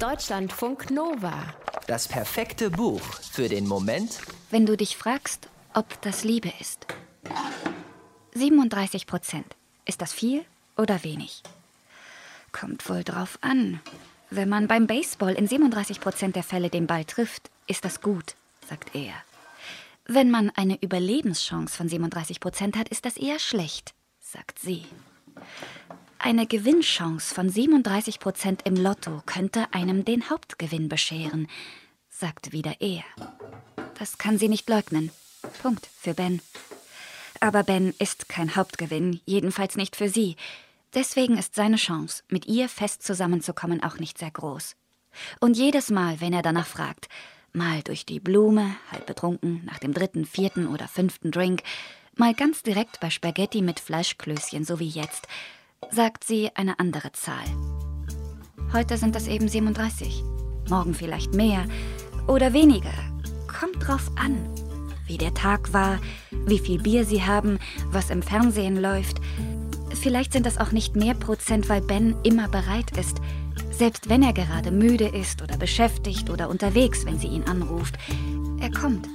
Deutschlandfunk Nova. Das perfekte Buch für den Moment, wenn du dich fragst, ob das Liebe ist. 37 Prozent. Ist das viel oder wenig? Kommt wohl drauf an. Wenn man beim Baseball in 37 Prozent der Fälle den Ball trifft, ist das gut, sagt er. Wenn man eine Überlebenschance von 37 Prozent hat, ist das eher schlecht, sagt sie. Eine Gewinnchance von 37 Prozent im Lotto könnte einem den Hauptgewinn bescheren, sagt wieder er. Das kann sie nicht leugnen. Punkt für Ben. Aber Ben ist kein Hauptgewinn, jedenfalls nicht für sie. Deswegen ist seine Chance, mit ihr fest zusammenzukommen, auch nicht sehr groß. Und jedes Mal, wenn er danach fragt, mal durch die Blume, halb betrunken, nach dem dritten, vierten oder fünften Drink, mal ganz direkt bei Spaghetti mit Fleischklößchen, so wie jetzt, sagt sie eine andere Zahl. Heute sind das eben 37, morgen vielleicht mehr oder weniger. Kommt drauf an, wie der Tag war, wie viel Bier sie haben, was im Fernsehen läuft. Vielleicht sind das auch nicht mehr Prozent, weil Ben immer bereit ist, selbst wenn er gerade müde ist oder beschäftigt oder unterwegs, wenn sie ihn anruft. Er kommt.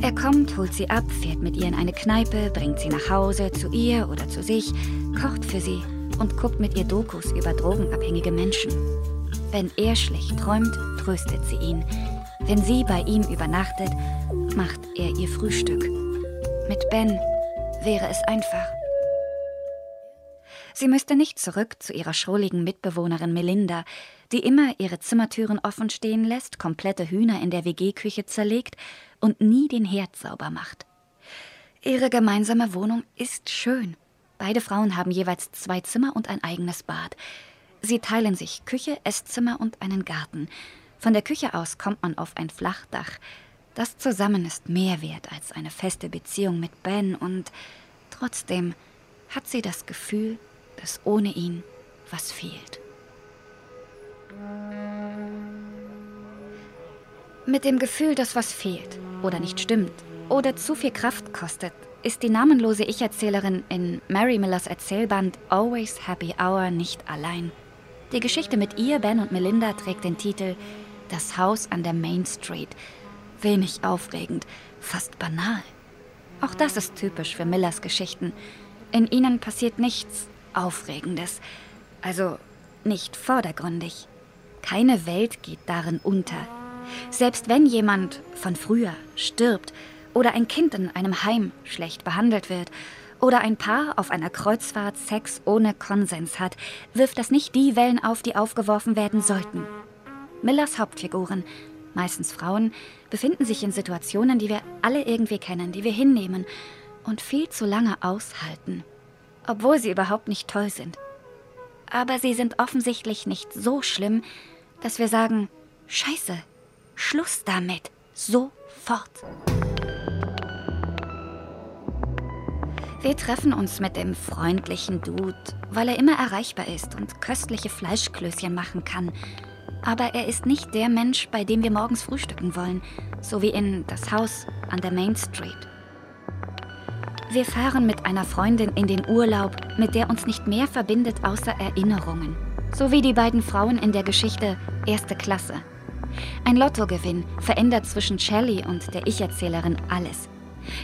Er kommt, holt sie ab, fährt mit ihr in eine Kneipe, bringt sie nach Hause, zu ihr oder zu sich, kocht für sie und guckt mit ihr Dokus über drogenabhängige Menschen. Wenn er schlecht träumt, tröstet sie ihn. Wenn sie bei ihm übernachtet, macht er ihr Frühstück. Mit Ben wäre es einfach. Sie müsste nicht zurück zu ihrer schrulligen Mitbewohnerin Melinda, die immer ihre Zimmertüren offen stehen lässt, komplette Hühner in der WG-Küche zerlegt und nie den Herd sauber macht. Ihre gemeinsame Wohnung ist schön. Beide Frauen haben jeweils zwei Zimmer und ein eigenes Bad. Sie teilen sich Küche, Esszimmer und einen Garten. Von der Küche aus kommt man auf ein Flachdach. Das zusammen ist mehr wert als eine feste Beziehung mit Ben und trotzdem hat sie das Gefühl, dass ohne ihn was fehlt. Mit dem Gefühl, dass was fehlt oder nicht stimmt oder zu viel Kraft kostet, ist die namenlose Ich-Erzählerin in Mary Millers Erzählband Always Happy Hour nicht allein. Die Geschichte mit ihr, Ben und Melinda trägt den Titel Das Haus an der Main Street. Wenig aufregend, fast banal. Auch das ist typisch für Millers Geschichten. In ihnen passiert nichts Aufregendes, also nicht vordergründig. Keine Welt geht darin unter. Selbst wenn jemand von früher stirbt, oder ein Kind in einem Heim schlecht behandelt wird oder ein Paar auf einer Kreuzfahrt Sex ohne Konsens hat, wirft das nicht die Wellen auf, die aufgeworfen werden sollten. Millers Hauptfiguren, meistens Frauen, befinden sich in Situationen, die wir alle irgendwie kennen, die wir hinnehmen und viel zu lange aushalten, obwohl sie überhaupt nicht toll sind. Aber sie sind offensichtlich nicht so schlimm, dass wir sagen, Scheiße, Schluss damit, sofort. Wir treffen uns mit dem freundlichen Dude, weil er immer erreichbar ist und köstliche Fleischklößchen machen kann. Aber er ist nicht der Mensch, bei dem wir morgens frühstücken wollen, so wie in das Haus an der Main Street. Wir fahren mit einer Freundin in den Urlaub, mit der uns nicht mehr verbindet außer Erinnerungen. So wie die beiden Frauen in der Geschichte Erste Klasse. Ein Lottogewinn verändert zwischen Shelley und der Ich-Erzählerin alles.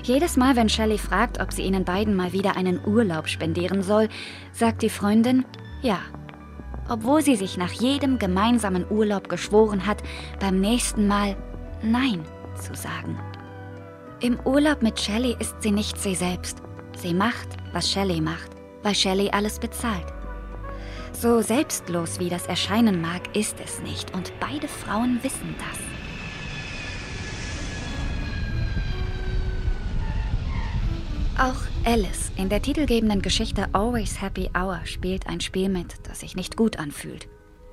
Jedes Mal, wenn Shelley fragt, ob sie ihnen beiden mal wieder einen Urlaub spendieren soll, sagt die Freundin ja. Obwohl sie sich nach jedem gemeinsamen Urlaub geschworen hat, beim nächsten Mal Nein zu sagen. Im Urlaub mit Shelley ist sie nicht sie selbst. Sie macht, was Shelley macht, weil Shelley alles bezahlt. So selbstlos wie das erscheinen mag, ist es nicht und beide Frauen wissen das. Auch Alice in der titelgebenden Geschichte Always Happy Hour spielt ein Spiel mit, das sich nicht gut anfühlt.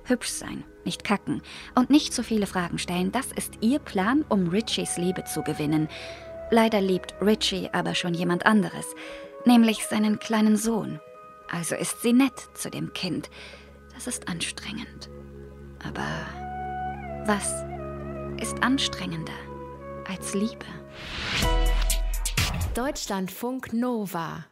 Hübsch sein, nicht kacken und nicht zu viele Fragen stellen, das ist ihr Plan, um Richies Liebe zu gewinnen. Leider liebt Richie aber schon jemand anderes, nämlich seinen kleinen Sohn. Also ist sie nett zu dem Kind. Das ist anstrengend. Aber was ist anstrengender als Liebe? Deutschlandfunk Nova